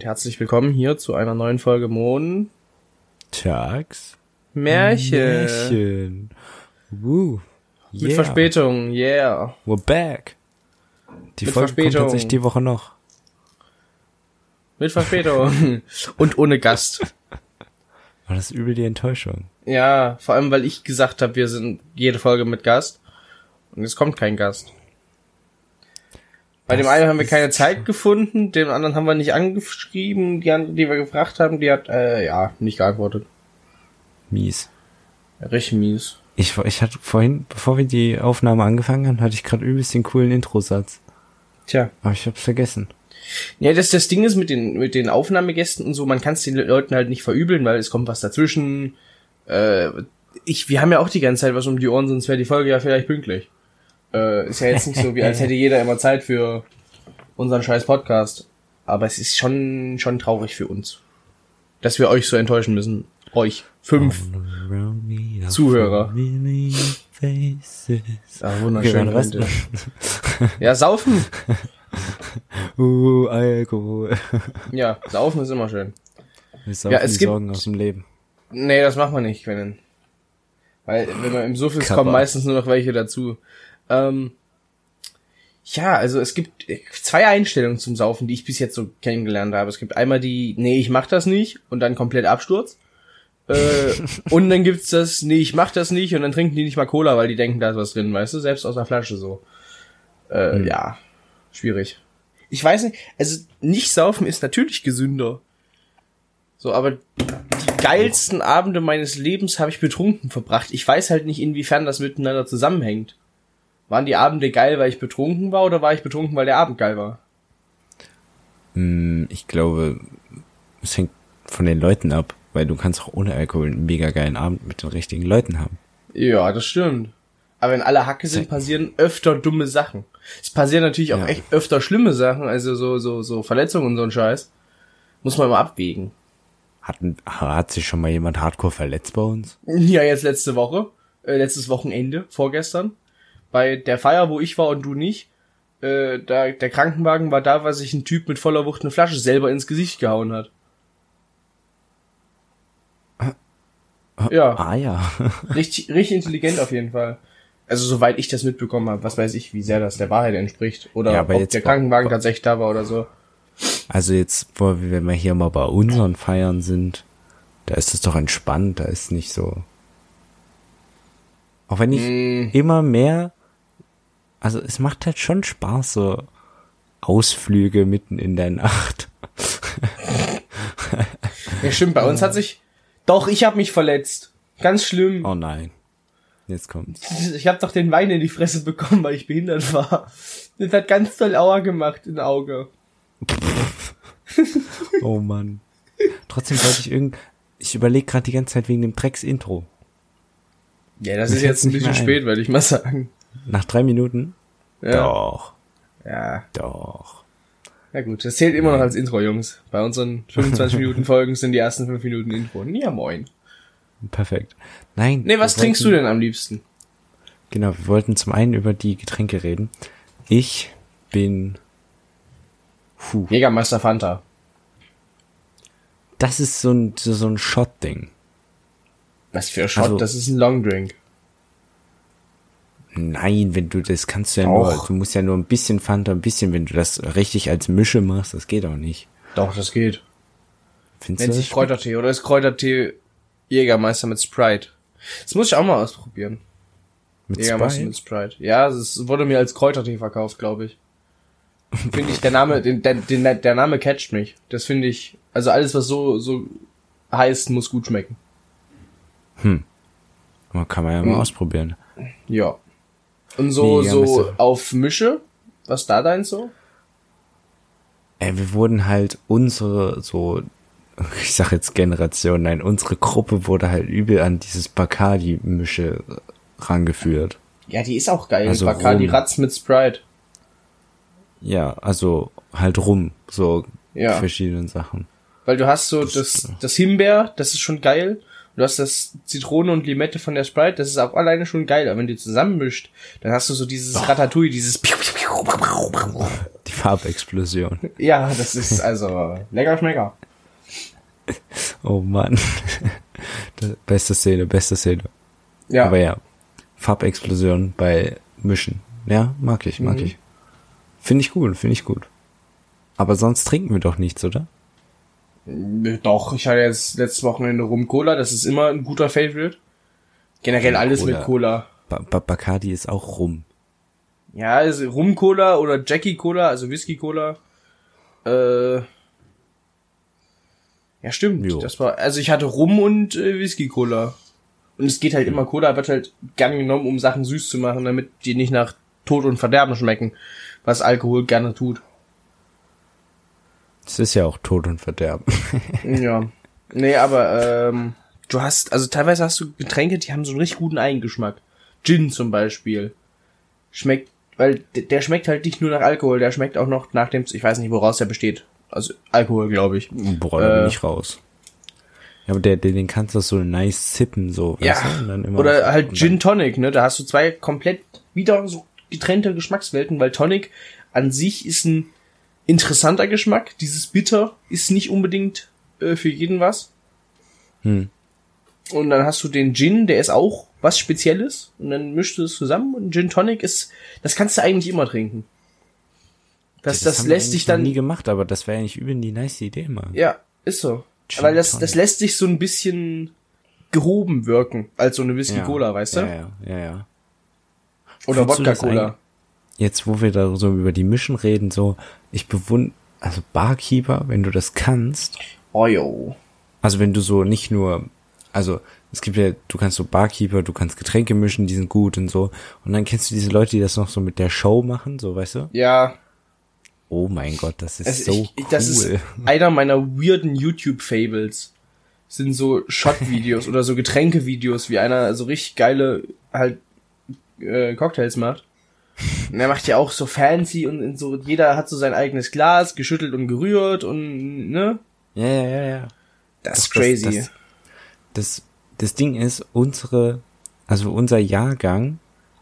Und herzlich willkommen hier zu einer neuen Folge Mon Tags. Märchen. Märchen. Woo. Mit Yeah. Verspätung, yeah. We're back. Die Mit Folge Verspätung. kommt tatsächlich die Woche noch. Mit Verspätung. und ohne Gast. Aber das übel die Enttäuschung. Ja, vor allem, weil ich gesagt habe, wir sind jede Folge mit Gast. Und es kommt kein Gast. Bei Das dem einen haben wir keine Zeit gefunden, dem anderen haben wir nicht angeschrieben, die andere, die wir gefragt haben, die hat, äh, ja, nicht geantwortet. Mies. Richtig mies. Ich, ich hatte vorhin, bevor wir die Aufnahme angefangen haben, hatte ich gerade übelst den coolen Introsatz. Tja. Aber ich hab's vergessen. Ja, das, das Ding ist mit den, mit den Aufnahmegästen und so, man kann es den Leuten halt nicht verübeln, weil es kommt was dazwischen. Äh, ich, wir haben ja auch die ganze Zeit was um die Ohren, sonst wäre die Folge ja vielleicht pünktlich. Äh, ist ja jetzt nicht so, wie als hätte jeder immer Zeit für unseren scheiß Podcast. Aber es ist schon, schon traurig für uns. Dass wir euch so enttäuschen müssen. Euch. Fünf. Zuhörer. Ah, Okay, wunderschön. Leute. ja, saufen. Uh, Alkohol. Ja, saufen ist immer schön. Wir saufen Ja, es gibt- Sorgen aus dem Leben. Nee, das macht man nicht, wenn. Weil, wenn man im Suff ist, kommen meistens nur noch welche dazu. Ähm, ja, also es gibt zwei Einstellungen zum Saufen, die ich bis jetzt so kennengelernt habe. Es gibt einmal die, nee, ich mach das nicht und dann komplett Absturz. Äh, und dann gibt's das, nee, ich mach das nicht und dann trinken die nicht mal Cola, weil die denken, da ist was drin, weißt du, selbst aus der Flasche so. Äh, Hm. ja, schwierig. Ich weiß nicht, also nicht saufen ist natürlich gesünder. So, aber die geilsten Abende meines Lebens habe ich betrunken verbracht. Ich weiß halt nicht, inwiefern das miteinander zusammenhängt. Waren die Abende geil, weil ich betrunken war, oder war ich betrunken, weil der Abend geil war? Hm, Ich glaube, es hängt von den Leuten ab, weil du kannst auch ohne Alkohol einen mega geilen Abend mit den richtigen Leuten haben. Ja, das stimmt. Aber wenn alle Hacke sind, passieren öfter dumme Sachen. Es passieren natürlich auch Ja. echt öfter schlimme Sachen, also so, so, so Verletzungen und so ein Scheiß. Muss man immer abwägen. Hat, hat sich schon mal jemand hardcore verletzt bei uns? Ja, jetzt letzte Woche, äh, letztes Wochenende, vorgestern, bei der Feier, wo ich war und du nicht, äh, da, der Krankenwagen war da, weil sich ein Typ mit voller Wucht eine Flasche selber ins Gesicht gehauen hat. Ja, Ah ja. richtig, richtig intelligent auf jeden Fall. Also soweit ich das mitbekommen habe, was weiß ich, wie sehr das der Wahrheit entspricht. Oder Ja, ob der Krankenwagen tatsächlich da war oder so. Also jetzt, wo wir, wenn wir hier mal bei unseren Feiern sind, da ist es doch entspannt, da ist nicht so. Auch wenn ich Mm. immer mehr, also es macht halt schon Spaß, so Ausflüge mitten in der Nacht. Ja, stimmt, bei uns hat sich... Doch, ich habe mich verletzt. Ganz schlimm. Oh nein. Jetzt kommt's. Ich habe doch den Wein in die Fresse bekommen, weil ich behindert war. Das hat ganz doll Aua gemacht im Auge. Oh Mann. Trotzdem wollte ich irgend, ich überlege gerade die ganze Zeit wegen dem Drecks-Intro. Ja, das Mir ist jetzt ein bisschen spät, würde ich mal sagen. Nach drei Minuten? Ja. Doch, Ja. doch. Na gut, das zählt immer noch als Intro, Jungs. Bei unseren 25 Minuten Folgen sind die ersten 5 Minuten Intro. Ja, moin. Perfekt. Nein. Nee, was trinkst du wollten- denn am liebsten? Genau, wir wollten zum einen über die Getränke reden. Ich bin. Puh, Jägermeister Fanta. das ist so ein, so ein Shot-Ding. Was für ein Shot, Also- das ist ein Longdrink. Nein, wenn du das kannst du ja Doch. nur, du musst ja nur ein bisschen Fanta, ein bisschen, wenn du das richtig als Mische machst, das geht auch nicht. Doch, das geht. Findest Nennt du sich? Kräutertee oder ist Kräutertee Jägermeister mit Sprite. Das muss ich auch mal ausprobieren. mit Jägermeister Sprite? mit Sprite. Ja, es wurde mir als Kräutertee verkauft, glaube ich. Finde ich, der Name, den, der, den, der Name catcht mich. Das finde ich, also alles, was so, so heißt, muss gut schmecken. Aber Kann man ja mal Hm. ausprobieren. Ja. Und so, Nee, so auf Mische? Was da dein so? Ey, wir wurden halt unsere, so, ich sag jetzt Generation, nein, unsere Gruppe wurde halt übel an dieses Bacardi-Mische rangeführt. Ja, die ist auch geil. Also Bacardi Rum. Ratz mit Sprite. Ja, also halt rum, so Ja. verschiedenen Sachen. Weil du hast so das, das Himbeer, das ist schon geil. Du hast das Zitrone und Limette von der Sprite, das ist auch alleine schon geil. Aber wenn du zusammenmischt, dann hast du so dieses Ratatouille, dieses Die Farbexplosion. Ja, das ist also lecker schmecker. Oh Mann. Beste Szene, beste Szene. Ja, Aber ja, Farbexplosion bei Mischen. Ja, mag ich, mag Mhm. ich. Finde ich gut, finde ich gut. Aber sonst trinken wir doch nichts, oder? Doch, ich hatte jetzt letztes Wochenende Rum Cola, das ist immer ein guter Favorite. Generell alles Cola. mit Cola. Ba ba Bacardi ist auch rum. Ja, also Rum Cola oder Jackie Cola, also Whisky Cola. Äh, ja, stimmt. Jo. Das war, also ich hatte Rum und äh, Whisky Cola. Und es geht halt immer, Cola wird halt gern genommen, um Sachen süß zu machen, damit die nicht nach Tod und Verderben schmecken, was Alkohol gerne tut. Es ist ja auch Tod und Verderben. Ja. Nee, aber ähm, du hast, also teilweise hast du Getränke, die haben so einen richtig guten Eigengeschmack. Gin zum Beispiel. Schmeckt, weil der schmeckt halt nicht nur nach Alkohol, der schmeckt auch noch nach dem, ich weiß nicht, woraus der besteht. Also Alkohol, glaube ich. Boah, da Äh. bin ich raus. Ja, aber der, der, den kannst du so nice sippen, so. Ja. Oder halt und Gin Tonic, ne? Da hast du zwei komplett wieder so getrennte Geschmackswelten, weil Tonic an sich ist ein interessanter Geschmack. Dieses Bitter ist nicht unbedingt äh, für jeden was. Hm. Und dann hast du den Gin, der ist auch was Spezielles. Und dann mischst du es zusammen. Und Gin Tonic ist, das kannst du eigentlich immer trinken. Das, das, wir lässt sich dann, nie gemacht, aber das wäre eigentlich übel die nice Idee mal. ja, ist so. Gin Weil das, Tonic. das lässt sich so ein bisschen gehoben wirken, als so eine Whisky Cola, weißt du? Ja, ja, ja, ja. Oder Wodka das Cola. Jetzt, wo wir da so über die Mischen reden, so, ich bewund, also Barkeeper, wenn du das kannst, Oh yo. also wenn du so nicht nur, also es gibt ja, du kannst so Barkeeper, du kannst Getränke mischen, die sind gut und so. Und dann kennst du diese Leute, die das noch so mit der Show machen, so, weißt du? Ja, Oh mein Gott, das ist also so ich, cool. das ist einer meiner weirden YouTube-Fables. Sind so Shot-Videos oder so Getränke-Videos, wie einer so richtig geile halt äh, Cocktails macht. Und er macht ja auch so fancy und, so, jeder hat so sein eigenes Glas, geschüttelt und gerührt und ne? ja, ja, ja, ja. Das, ist crazy. Das, das, das, Ding ist, unsere, also unser Jahrgang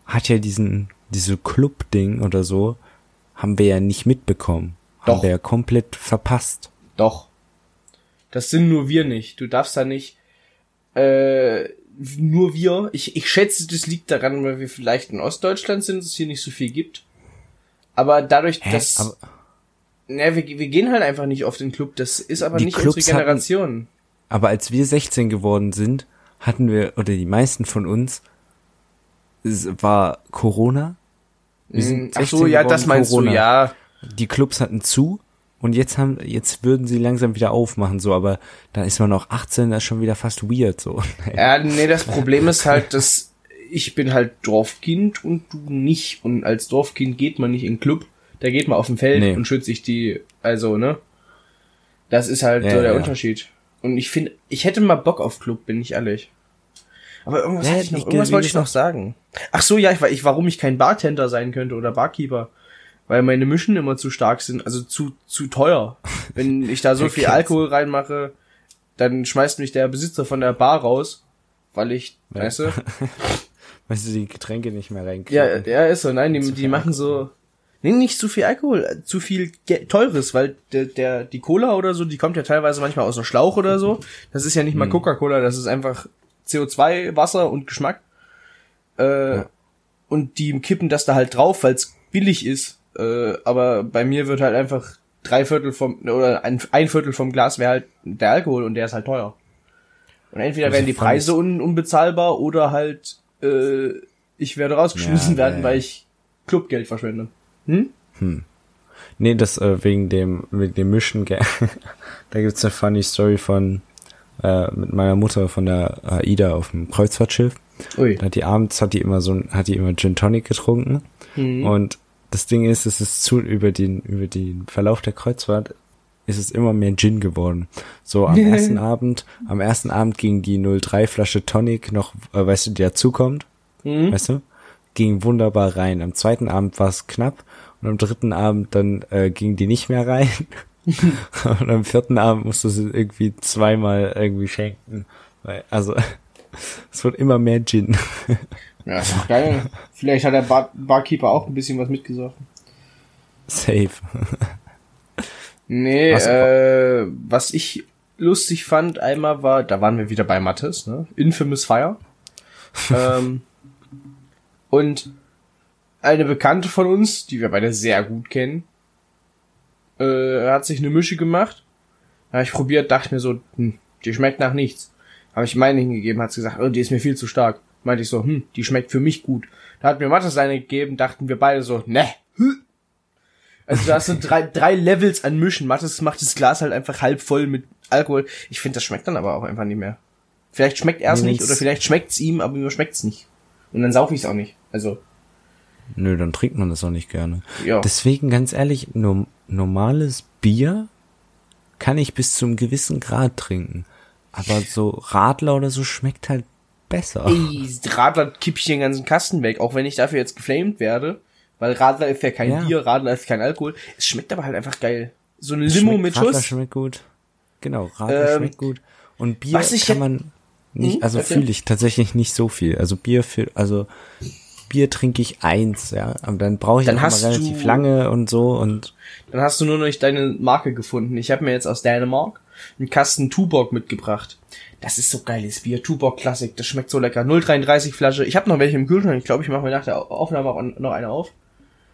hat ja diesen, diese Club-Ding oder so, haben wir ja nicht mitbekommen. Haben Doch. wir ja komplett verpasst. Doch. Das sind nur wir nicht. Du darfst da nicht. Äh, nur wir. Ich, ich schätze, das liegt daran, weil wir vielleicht in Ostdeutschland sind, dass es hier nicht so viel gibt. Aber dadurch, Hä? dass. Aber, ne, wir, wir gehen halt einfach nicht auf den Club. Das ist aber nicht Clubs unsere Generation. aber als wir 16 geworden sind, hatten wir, oder die meisten von uns, es war Corona. Wir sind Mm, Ach 16 so, ja, geworden, das meinst Corona. du, ja. Die Clubs hatten zu und jetzt haben, jetzt würden sie langsam wieder aufmachen, so, aber da ist man noch 18, das ist schon wieder fast weird, so. Ja, nee, das Problem ist halt, dass ich bin halt Dorfkind und du nicht. Und als Dorfkind geht man nicht in den Club. Da geht man auf dem Feld Nee. und schützt sich die, also, ne? Das ist halt Ja, so der ja. Unterschied. Und ich finde, ich hätte mal Bock auf Club, bin ich ehrlich. Aber irgendwas, Ja, ich noch, irgendwas wollte ich noch sagen. Ach so, ja, ich, ich, warum ich kein Bartender sein könnte oder Barkeeper. Weil meine Mischen immer zu stark sind, also zu, zu teuer. Wenn ich da so viel Alkohol reinmache, dann schmeißt mich der Besitzer von der Bar raus, weil ich, Ja. weißt du? Weißt du, die Getränke nicht mehr Ja, reinkriegen. ja, ist so. Nein, die, die machen so, nee, nicht zu viel Alkohol, äh, zu viel Ge teures, weil der, der, die Cola oder so, die kommt ja teilweise manchmal aus einem Schlauch oder so. Das ist ja nicht mal Hm. Coca-Cola, das ist einfach CO2, Wasser und Geschmack. Äh, Ja. Und die kippen das da halt drauf, weil es billig ist. Äh, aber bei mir wird halt einfach drei Viertel vom, oder ein, ein Viertel vom Glas wäre halt der Alkohol und der ist halt teuer. Und entweder Also werden die Preise un, unbezahlbar oder halt äh, ich werde rausgeschmissen Ja, werden, ja, weil ich Clubgeld verschwende. Hm? Nee, das äh, wegen dem wegen dem Mischen. da gibt's eine funny Story von äh, mit meiner Mutter von der AIDA auf dem Kreuzfahrtschiff. Ui. Da hat die abends hat die immer so ein- hat die immer Gin Tonic getrunken Mhm. und das Ding ist, es ist zu über den über den Verlauf der Kreuzfahrt ist es immer mehr Gin geworden. So am ersten Abend, am ersten Abend ging die 03 Flasche Tonic noch, äh, weißt du, die dazukommt, Mhm. weißt du, ging wunderbar rein. Am zweiten Abend war es knapp und am dritten Abend dann äh, ging die nicht mehr rein. und am vierten Abend musste sie irgendwie zweimal irgendwie schenken. Weil, also es wird immer mehr Gin. Ja, ist doch geil. Vielleicht hat der Bar Barkeeper auch ein bisschen was mitgesoffen. Safe. Nee, Was- äh, was ich lustig fand einmal war, da waren wir wieder bei Mattes, ne? Infamous Fire. ähm, und eine Bekannte von uns, die wir beide sehr gut kennen, äh, hat sich eine Mische gemacht. Habe ich probiert, dachte mir so, hm, die schmeckt nach nichts. Habe ich meine hingegeben, hat sie gesagt, oh, die ist mir viel zu stark. Meinte ich so, hm, die schmeckt für mich gut. Da hat mir Mattes eine gegeben, dachten wir beide so, ne. hm. Also da hast du drei, drei Levels an Mischen. Mattes macht das Glas halt einfach halb voll mit Alkohol. Ich finde, das schmeckt dann aber auch einfach nicht mehr. Vielleicht schmeckt er es Nee, nicht oder vielleicht schmeckt's ihm, aber mir schmeckt's nicht. Und dann sauf ich's auch nicht. Also, Nö, dann trinkt man das auch nicht gerne. ja. Deswegen ganz ehrlich, no normales Bier kann ich bis zum gewissen Grad trinken. Aber so Radler oder so schmeckt halt besser. Ey, Radler kipp ich den ganzen Kasten weg, auch wenn ich dafür jetzt geflamed werde. Weil Radler ist ja kein Ja. Bier, Radler ist kein Alkohol. Es schmeckt aber halt einfach geil. So ein Limo schmeckt- mit Radler Schuss. schmeckt gut. Genau, Radler Ähm, schmeckt gut. Und Bier kann man nicht, Hm, also erzähl. fühle ich tatsächlich nicht so viel. Also Bier für, also Bier trinke ich eins, ja. Aber dann brauche ich Dann hast mal relativ du- lange und so und Dann hast du nur noch nicht deine Marke gefunden. Ich habe mir jetzt aus Dänemark einen Kasten Tuborg mitgebracht. Das ist so geiles Bier. Tuborg Classic. Das schmeckt so lecker. 0,33 Flasche. Ich habe noch welche im Kühlschrank. Ich glaube, ich mache mir nach der Au- Aufnahme auch noch eine auf.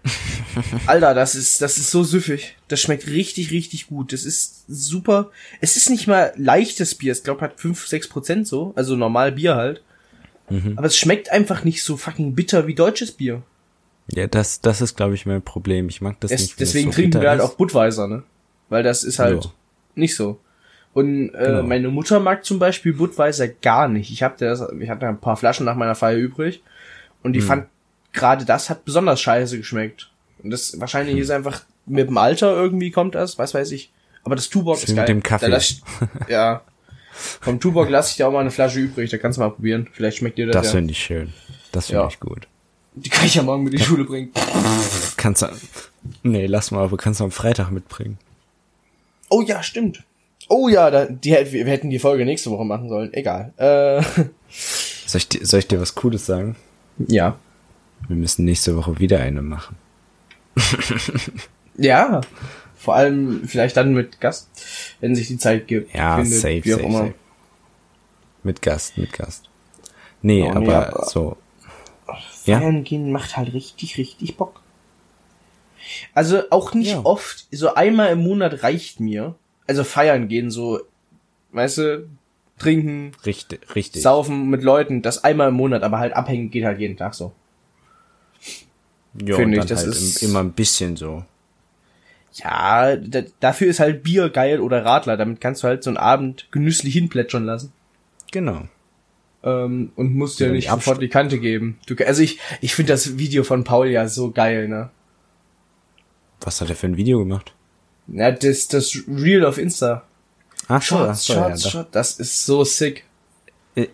Alter, das ist, das ist so süffig. Das schmeckt richtig, richtig gut. Das ist super. Es ist nicht mal leichtes Bier. Ich glaube, hat 5, 6 Prozent so. Also normal Bier halt. Mhm. Aber es schmeckt einfach nicht so fucking bitter wie deutsches Bier. ja, das, das ist glaube ich mein Problem. Ich mag das Es, nicht. deswegen so trinken wir halt ist. auch Budweiser, ne? Weil das ist halt Ja. nicht so. Und äh, Genau. meine Mutter mag zum Beispiel Budweiser gar nicht. Ich hab das, ich hatte ein paar Flaschen nach meiner Feier übrig und die Hm. fand gerade das hat besonders scheiße geschmeckt. Und das Hm. wahrscheinlich ist einfach mit dem Alter irgendwie kommt das, was weiß ich. Aber das Tuborg Das ist wie geil. mit dem Kaffee. Ich, ja. Vom Tuborg lasse ich dir auch mal eine Flasche übrig, da kannst du mal probieren. Vielleicht schmeckt dir das, Das ja. finde ich schön. Das finde Ja. ich gut. Die kann ich ja morgen mit in die Schule bringen. Kannst du, nee, lass mal, aber kannst du am Freitag mitbringen. Oh ja, stimmt. Oh ja, da, die, wir hätten die Folge nächste Woche machen sollen. Egal. Äh, Soll ich, dir- soll ich dir was Cooles sagen? ja. Wir müssen nächste Woche wieder eine machen. Ja. Vor allem vielleicht dann mit Gast, wenn sich die Zeit gibt. Ja, findet, safe, wie auch safe, immer. safe. Mit Gast, mit Gast. Nee, Oh, nee, aber, aber- so. Ja. Feiern gehen macht halt richtig, richtig Bock. Also auch nicht Ja. oft, so einmal im Monat reicht mir. Also feiern gehen, so, weißt du, trinken, Richtig, richtig. saufen mit Leuten, das einmal im Monat, aber halt abhängen geht halt jeden Tag so. ja, finde ich, das halt ist- im- immer ein bisschen so. Ja, da, dafür ist halt Bier geil oder Radler, damit kannst du halt so einen Abend genüsslich hinplätschern lassen. Genau. Ähm, und musst dir Ja, nicht sofort die Kante geben. Du, also ich, ich finde das Video von Paul ja so geil, ne? Was hat er für ein Video gemacht? Ja, das, das Reel auf Insta. Ach so, ach Shots, so, ja, Shots. Shots, das ist so sick.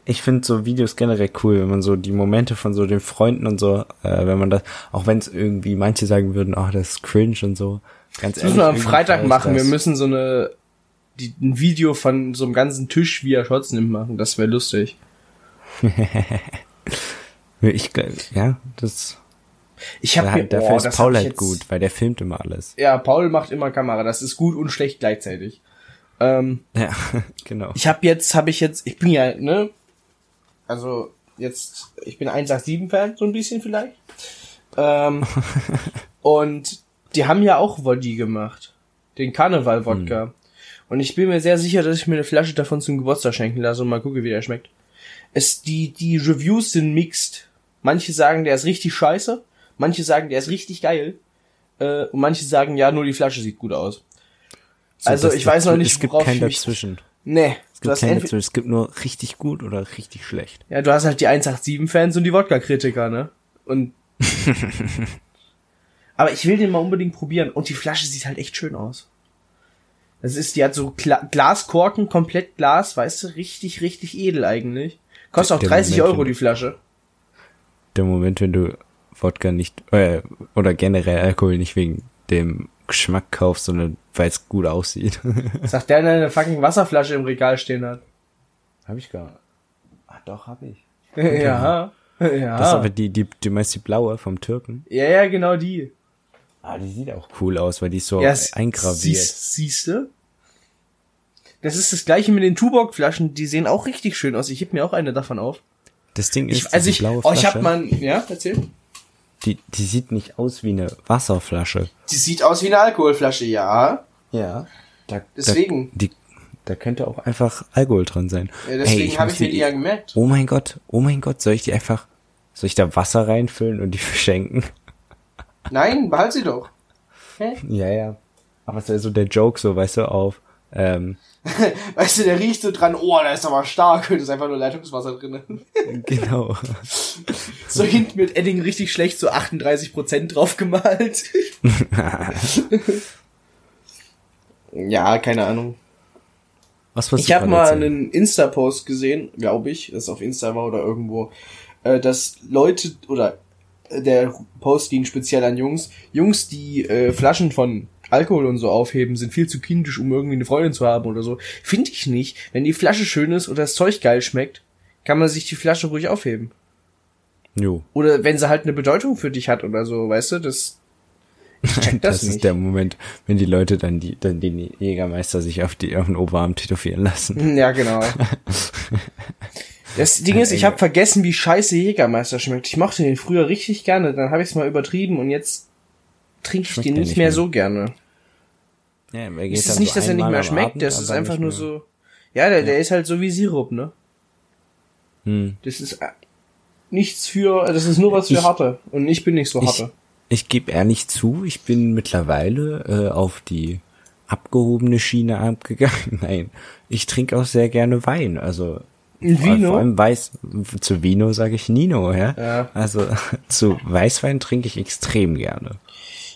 Ich finde so Videos generell cool, wenn man so die Momente von so den Freunden und so, äh, wenn man das, auch wenn es irgendwie manche sagen würden, ach, das ist cringe und so. Ganz Das müssen wir am Freitag machen. Wir müssen so eine, die, ein Video von so einem ganzen Tisch, wie er Shots nimmt, machen. Das wäre lustig. Ich, ja, das, Ich habe mir, dafür oh, ist Paul halt jetzt- gut, weil der filmt immer alles. Ja, Paul macht immer Kamera. Das ist gut und schlecht gleichzeitig. Ähm, Ja, genau. Ich habe jetzt, habe ich jetzt, ich bin ja, ne, also jetzt, ich bin 187-Fan, so ein bisschen vielleicht. Ähm, und die haben ja auch Woddy gemacht. Den Karneval-Wodka. Und ich bin mir sehr sicher, dass ich mir eine Flasche davon zum Geburtstag schenken lasse und mal gucke, wie der schmeckt. Es, die, die Reviews sind mixed. Manche sagen, der ist richtig scheiße. Manche sagen, der ist richtig geil. Äh, und manche sagen, ja, nur die Flasche sieht gut aus. So, also ich weiß noch nicht, Es gibt worauf kein dazwischen. Nee, Es gibt kein dazwischen. Es gibt nur richtig gut oder richtig schlecht. Ja, du hast halt die 187-Fans und die Wodka-Kritiker, ne? Und. Aber ich will den mal unbedingt probieren. Und die Flasche sieht halt echt schön aus. Das ist, die hat so Gla Glaskorken, komplett Glas, weißt du, richtig, richtig edel eigentlich. Kostet auch Der 30 Moment, Euro die Flasche. Der Moment, wenn du Wodka nicht, äh, oder generell Alkohol nicht wegen dem Geschmack kaufst, sondern weil es gut aussieht. Sagt der, der eine fucking Wasserflasche im Regal stehen hat. Hab ich gar Ah, doch, hab ich. ja. Ja. Das ist aber die, die, du meinst die blaue vom Türken? ja, ja, genau die. Ah, die sieht auch cool aus, weil die ist so Ja, eingraviert. Siehst, siehste? Das ist das gleiche mit den Tuborg-Flaschen, die sehen auch richtig schön aus. Ich heb mir auch eine davon auf. Das Ding ist, Ich, also ich, blaue oh, ich Flasche, hab mal, ja, erzähl. Die, die sieht nicht aus wie eine Wasserflasche. Die sieht aus wie eine Alkoholflasche, ja. Ja. Da, Deswegen. Da, die, da könnte auch einfach Alkohol drin sein. Ja, deswegen Ey, habe ich mir die- die ja gemerkt. Oh mein Gott, oh mein Gott, soll ich die einfach, soll ich da Wasser reinfüllen und die verschenken? Nein, behalt sie doch. Hä? Ja, ja. Aber es wäre so der Joke, so, weißt du, auf, ähm, Weißt du, der riecht so dran, oh, da ist aber stark, da ist einfach nur Leitungswasser drin. genau. So hinten mit Edding richtig schlecht, so 38% drauf gemalt. ja, keine Ahnung. Was Ich habe mal einen Insta-Post gesehen, glaube ich, das auf Insta war oder irgendwo, äh, dass Leute oder äh, der Post ging speziell an Jungs, Jungs, die äh, Flaschen von Alkohol und so aufheben, sind viel zu kindisch, um irgendwie eine Freundin zu haben oder so. Finde ich nicht. Wenn die Flasche schön ist oder das Zeug geil schmeckt, kann man sich die Flasche ruhig aufheben. Jo. Oder wenn sie halt eine Bedeutung für dich hat oder so, weißt du, das. Ich check das, Das, nicht. ist der Moment, wenn die Leute dann die, dann den Jägermeister sich auf die, auf den Oberarm tätowieren lassen. Ja, genau. Das Ding ist, ich habe vergessen, wie scheiße Jägermeister schmeckt. Ich mochte den früher richtig gerne, dann habe ich es mal übertrieben und jetzt trinke ich den nicht mehr, mehr. so gerne. Ja, er geht Es ist nicht, so dass er nicht mehr schmeckt, Abend, das ist einfach nur so. Ja, der, der ist halt so wie Sirup, ne? Hm. Das ist äh, nichts für, das ist nur was für Ich- Harte. Und ich bin nicht so Ich, Harte. ich gebe ehrlich zu, ich bin mittlerweile äh, auf die abgehobene Schiene abgegangen. Nein, ich trinke auch sehr gerne Wein. Also Vino? Vor allem Weiß, zu Vino sage ich Nino, ja. Ja. Also zu Weißwein trinke ich extrem gerne.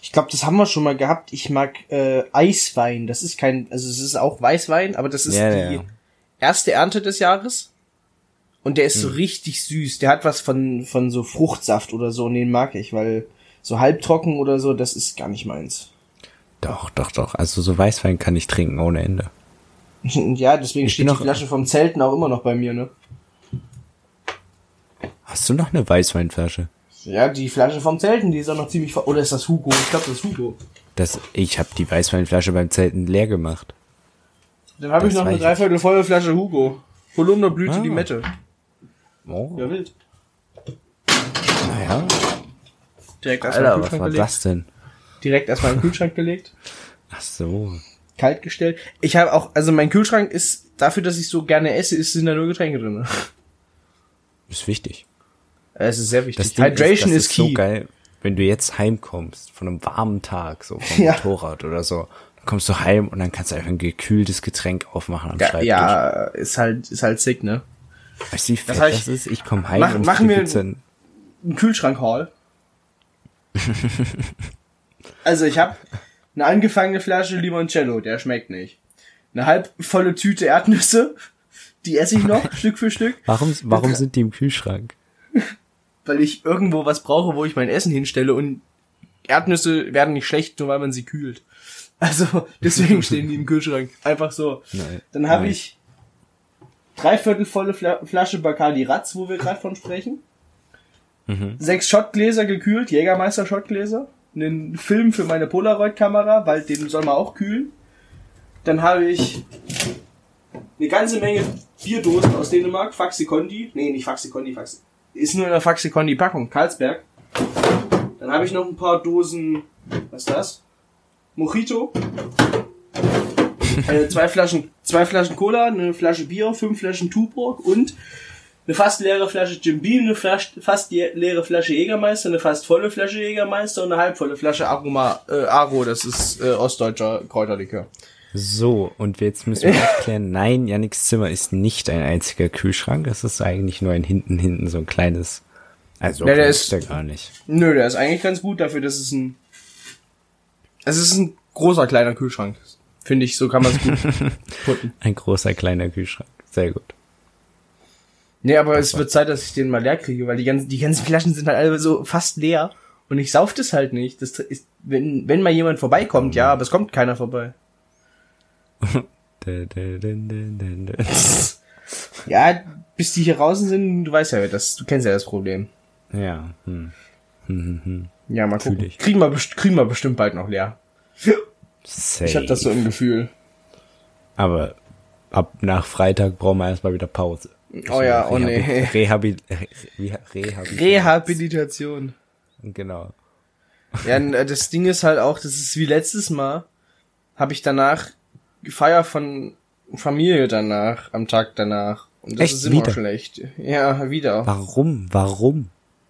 Ich glaube, das haben wir schon mal gehabt. Ich mag äh, Eiswein. Das ist kein, also es ist auch Weißwein, aber das ist Ja, die ja. erste Ernte des Jahres. Und der ist Hm. so richtig süß. Der hat was von, von so Fruchtsaft oder so und den mag ich, weil so halbtrocken oder so, das ist gar nicht meins. Doch, doch, doch. Also so Weißwein kann ich trinken ohne Ende. ja, deswegen Ich steht die Flasche vom Zelten auch immer noch bei mir, ne? Hast du noch eine Weißweinflasche? Ja, die Flasche vom Zelten, die ist auch noch ziemlich voll. Oder ist das Hugo? Ich glaube, das ist Hugo. Das, ich habe die Weißweinflasche beim Zelten leer gemacht. Dann habe ich noch eine dreiviertel volle Flasche Hugo. Holunderblüte Ah. Limette. Oh, Ja, wild. naja. Direkt erstmal Alter, in den was Kühlschrank war gelegt. das denn? Direkt erstmal den Kühlschrank gelegt. Ach so. kalt gestellt. Ich habe auch, also mein Kühlschrank ist, dafür, dass ich so gerne esse, ist, sind da nur Getränke drin. Ist wichtig. Es ist sehr wichtig. Das Hydration ist, das ist, key. so geil, wenn du jetzt heimkommst von einem warmen Tag, so vom Ja. Motorrad oder so. Dann kommst du heim und dann kannst du einfach ein gekühltes Getränk aufmachen am Ja, Schreibtisch. ja, ist halt, ist halt sick, ne? Weißt du, wie fett das, ich- ist? Ich komme heim Mach- und machen wir- gibt's dann- Ein Kühlschrank-Haul. also ich habe eine angefangene Flasche Limoncello, der schmeckt nicht. Eine halb volle Tüte Erdnüsse, die esse ich noch, Stück für Stück, Warum, warum sind die im Kühlschrank? weil ich irgendwo was brauche, wo ich mein Essen hinstelle und Erdnüsse werden nicht schlecht, nur weil man sie kühlt. Also deswegen stehen die im Kühlschrank. Einfach so. Nein. Dann habe ich dreiviertel volle Fla Flasche Bacardi Ratz, wo wir gerade von sprechen. Mhm. Sechs Schottgläser gekühlt, Jägermeister Schottgläser. Einen Film für meine Polaroid-Kamera, weil den soll man auch kühlen. Dann habe ich eine ganze Menge Bierdosen aus Dänemark, Faxi Kondi. Nee, nicht Faxi Kondi, Faxi. Ist nur in der Faxi Kondi Packung, Karlsberg. Dann habe ich noch ein paar Dosen, was ist das? Mojito. äh, zwei Flaschen, zwei Flaschen Cola, eine Flasche Bier, fünf Flaschen Tuborg und eine fast leere Flasche Jim Beam, eine Flasch, fast leere Flasche Jägermeister, eine fast volle Flasche Jägermeister und eine halbvolle Flasche Aroma, äh, Aro, das ist äh, ostdeutscher Kräuterlikör. So, und jetzt müssen wir aufklären, nein, Yannicks Zimmer ist nicht ein einziger Kühlschrank, es ist eigentlich nur ein hinten, hinten so ein kleines, also Ja, der ist- der gar nicht. Nö, der ist eigentlich ganz gut dafür, dass es ein, es ist ein großer kleiner Kühlschrank. Finde ich, so kann man es gut putten. Ein großer, kleiner Kühlschrank, sehr gut. Nee, aber es wird Zeit, dass ich den mal leer kriege, weil die ganzen, die ganzen Flaschen sind halt alle so fast leer und ich sauf das halt nicht. Das ist, wenn, wenn mal jemand vorbeikommt, ja, aber es kommt keiner vorbei. Ja, bis die hier draußen sind, du weißt ja, das, du kennst ja das Problem. Ja, hm. Hm, hm, hm. Ja, mal gucken. Kriegen wir, kriegen wir bestimmt bald noch leer. Safe. Ich habe das so im Gefühl. Aber ab nach Freitag brauchen wir erstmal wieder Pause. Oh ja, oh nee. Rehabil Rehabil Rehabilitation. Genau. Ja, das Ding ist halt auch, das ist wie letztes Mal, habe ich danach Feier von Familie danach, am Tag danach. Und das Echt? ist immer Wieder? schlecht. Ja, wieder. Warum? Warum?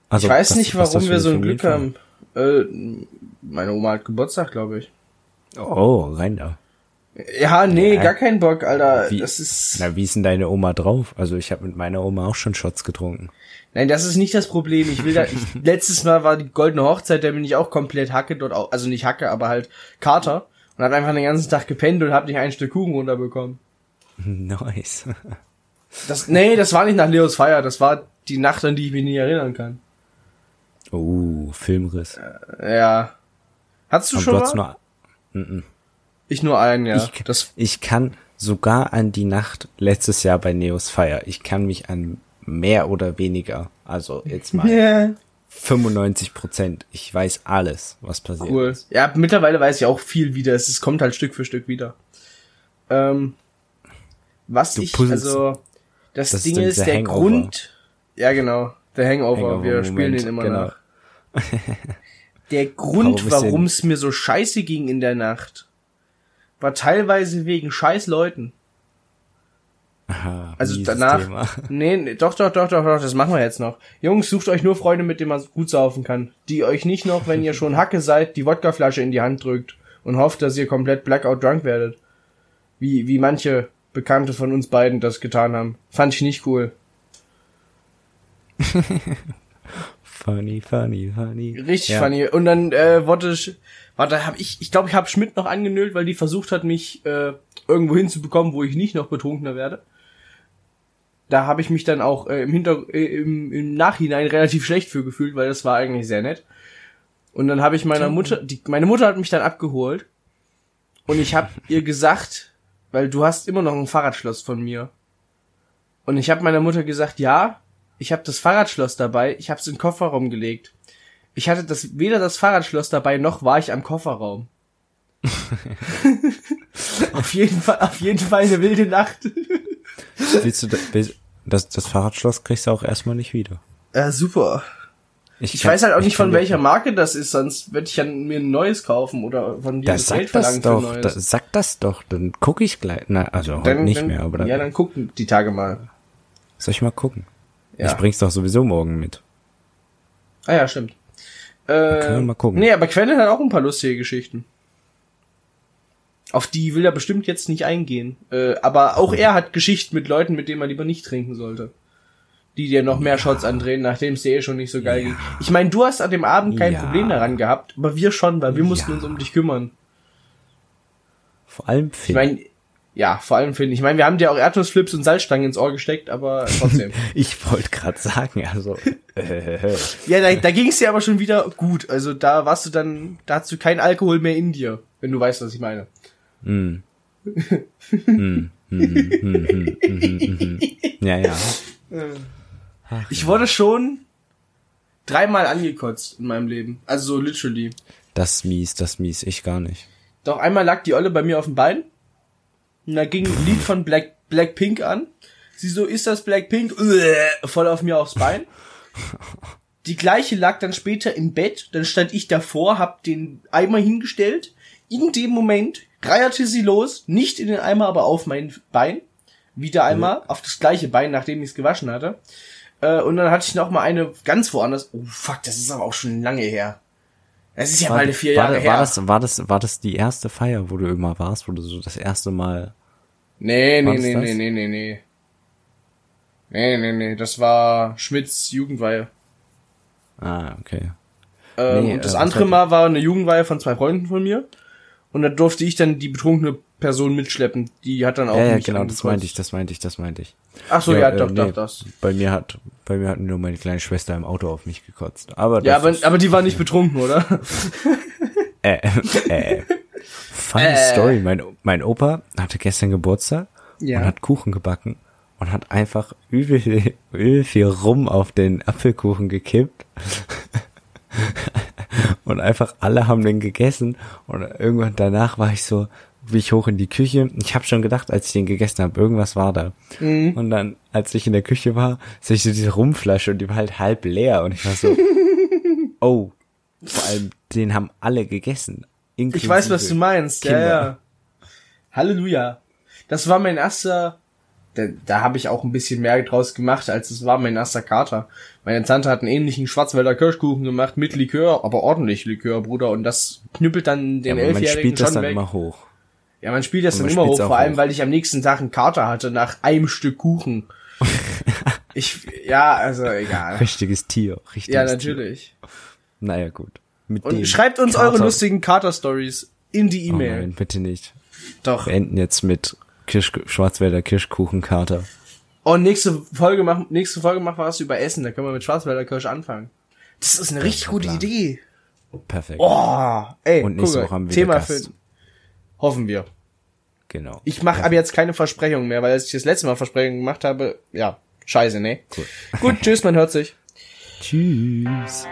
Also, ich weiß was- nicht, warum wir so ein Glück haben. Äh, meine Oma hat Geburtstag, glaube ich. Oh, rein da. Ja, nee, Ja. gar kein Bock, Alter. Wie- Das ist. Na, wie ist denn deine Oma drauf? Also ich habe mit meiner Oma auch schon Shots getrunken. Nein, das ist nicht das Problem. Ich will da. Ich, letztes Mal war die goldene Hochzeit, da bin ich auch komplett Hacke dort auch, also nicht Hacke, aber halt Kater und hab einfach den ganzen Tag gepennt und hab nicht ein Stück Kuchen runterbekommen. Nice. Das, nee, das war nicht nach Leos Feier, das war die Nacht, an die ich mich nie erinnern kann. Oh, Filmriss. Ja. Hattest du Aber schon du mal? nur, ich nur einen, ja. ich, das, ich kann sogar an die Nacht letztes Jahr bei Neos Feier. Ich kann mich an mehr oder weniger, also jetzt mal yeah. 95 Prozent. Ich weiß alles, was passiert. Cool. ist. Ja, mittlerweile weiß ich auch viel wieder. Es ist- kommt halt Stück für Stück wieder. Ähm, was Du ich, puzzelst- also, das, Das ist Ding ist, dieser der Hangover. Grund, ja genau, der Hangover, wir Hangover-Moment, spielen den immer genau. nach. Der Grund, Warum ist es mir so scheiße ging in der Nacht, war teilweise wegen scheiß Leuten. Aha, Also danach, Thema. nee, nee, doch, doch, doch, doch, doch, das machen wir jetzt noch. Jungs, sucht euch nur Freunde, mit denen man gut saufen kann. Die euch nicht noch, wenn ihr schon Hacke seid, die Wodkaflasche in die Hand drückt und hofft, dass ihr komplett blackout drunk werdet. Wie, wie manche Bekannte von uns beiden das getan haben. Fand ich nicht cool. Funny, funny, funny. Richtig Ja. funny. Und dann äh, wurde ich, warte, hab ich, ich glaube, ich habe Schmidt noch angenölt, weil die versucht hat, mich äh, irgendwo hinzubekommen, wo ich nicht noch betrunkener werde. Da habe ich mich dann auch äh, im, Hinter äh, im, im Nachhinein relativ schlecht für gefühlt, weil das war eigentlich sehr nett. Und dann habe ich meiner Mutter, die, meine Mutter hat mich dann abgeholt und ich habe ihr gesagt, weil du hast immer noch ein Fahrradschloss von mir. Und ich habe meiner Mutter gesagt, ja, ich habe das Fahrradschloss dabei, ich habe es in den Kofferraum gelegt. Ich hatte das weder das Fahrradschloss dabei noch war ich am Kofferraum. auf jeden Fall, auf jeden Fall eine wilde Nacht. Willst du willst, das, das Fahrradschloss kriegst du auch erstmal nicht wieder. Ja, super. Ich kann- weiß halt auch ich nicht von welcher Marke das ist, sonst würde ich ja mir ein neues kaufen oder von dir Da das sag Geld das verlangen für doch, da, sag das doch, dann guck ich gleich. Na, also heute nicht dann, mehr, aber dann ja, dann gucken die Tage mal. soll ich mal gucken. Ja. Ich bring's doch sowieso morgen mit. Ah ja, stimmt. Äh, können wir mal gucken. Nee, aber Quelle hat auch ein paar lustige Geschichten. Auf die will er bestimmt jetzt nicht eingehen. Äh, aber auch er hat Geschichten mit Leuten, mit denen man lieber nicht trinken sollte. Die dir noch mehr Shots andrehen, nachdem es dir eh schon nicht so geil ging. Ich meine, du hast an dem Abend kein Ja. Problem daran gehabt, aber wir schon, weil wir mussten Ja. uns um dich kümmern. Vor allem Ich Finn. meine, ja, vor allem finde ich. Ich meine, wir haben dir auch Erdnussflips und Salzstangen ins Ohr gesteckt, aber trotzdem. Ich wollte gerade sagen, also äh, ja, da, da ging es dir aber schon wieder gut. Also da warst du dann, da hast du kein Alkohol mehr in dir, wenn du weißt, was ich meine. Mm. Mm, mm, mm, mm, mm, mm, mm. ja, ja. Ich wurde schon dreimal angekotzt in meinem Leben. Also so literally. Das ist mies, das ist mies, ich gar nicht. Doch einmal lag die Olle bei mir auf dem Bein. Und da ging ein Lied von Black, Blackpink an. Sie so, ist das Blackpink? Uäh, Voll auf mir aufs Bein. Die gleiche lag dann später im Bett. Dann stand ich davor, hab den Eimer hingestellt. In dem Moment reierte sie los. Nicht in den Eimer, aber auf mein Bein. Wieder einmal auf das gleiche Bein, nachdem ich es gewaschen hatte. Äh, und dann hatte ich noch mal eine ganz woanders. Oh fuck, das ist aber auch schon lange her. Das ist ja War, mal vier war, Jahre war, her. das, war, das, war das die erste Feier, wo du immer warst, wo du so das erste Mal. Nee, War nee, nee, nee, nee, nee, nee. Nee, nee, nee, das war Schmidts Jugendweihe. Ah, okay. Ähm, Nee, und das äh, andere Mal war eine Jugendweihe von zwei Freunden von mir. Und da durfte ich dann die betrunkene Person mitschleppen. Die hat dann auch Ja, ja, genau, das meinte ich, das meinte ich, das meinte ich. Ach so, ja, äh, doch, nee, doch, das. Bei mir hat, bei mir hat nur meine kleine Schwester im Auto auf mich gekotzt. Aber Ja, aber, ist, aber die war nicht betrunken, oder? äh, äh, funny Äh. Story. Mein, mein Opa hatte gestern Geburtstag Ja. und hat Kuchen gebacken und hat einfach übel, übel viel Rum auf den Apfelkuchen gekippt. Und einfach alle haben den gegessen und irgendwann danach war ich so, wie ich hoch in die Küche. Ich habe schon gedacht, als ich den gegessen habe, irgendwas war da. Mhm. Und dann, als ich in der Küche war, sehe ich so diese Rumflasche und die war halt halb leer und ich war so, oh, vor allem den haben alle gegessen. Ich weiß, was du meinst. Ja, Kinder. ja. Halleluja. Das war mein erster, da, da habe ich auch ein bisschen mehr draus gemacht, als es war mein erster Kater. Meine Tante hat einen ähnlichen Schwarzwälder Kirschkuchen gemacht mit Likör, aber ordentlich Likör, Bruder. Und das knüppelt dann den Ja, aber man Elfjährigen spielt das schon dann weg. immer hoch. Ja, man spielt das Und dann man immer hoch, vor allem, hoch. weil ich am nächsten Tag einen Kater hatte nach einem Stück Kuchen. ich, ja, also egal. Richtiges Tier, richtiges Ja, Tier. natürlich. Naja, gut. Mit Und schreibt uns Kater- eure lustigen Kater-Stories in die Oh E-Mail. nein, bitte nicht. Doch. Wir enden jetzt mit Kirsch Schwarzwälder Kirschkuchenkater. Und nächste Folge machen, nächste Folge machen wir was über Essen. Da können wir mit Schwarzwälder Kirsch anfangen. Das ist eine richtig der gute Plan. Idee. Perfekt. Oh, ey, Und nächste guck Woche haben wir Thema wieder für, Gast. hoffen wir. Genau. Ich mache aber jetzt keine Versprechungen mehr, weil als ich das letzte Mal Versprechungen gemacht habe, ja, scheiße, ne? Cool. Gut, tschüss, man hört sich. Tschüss.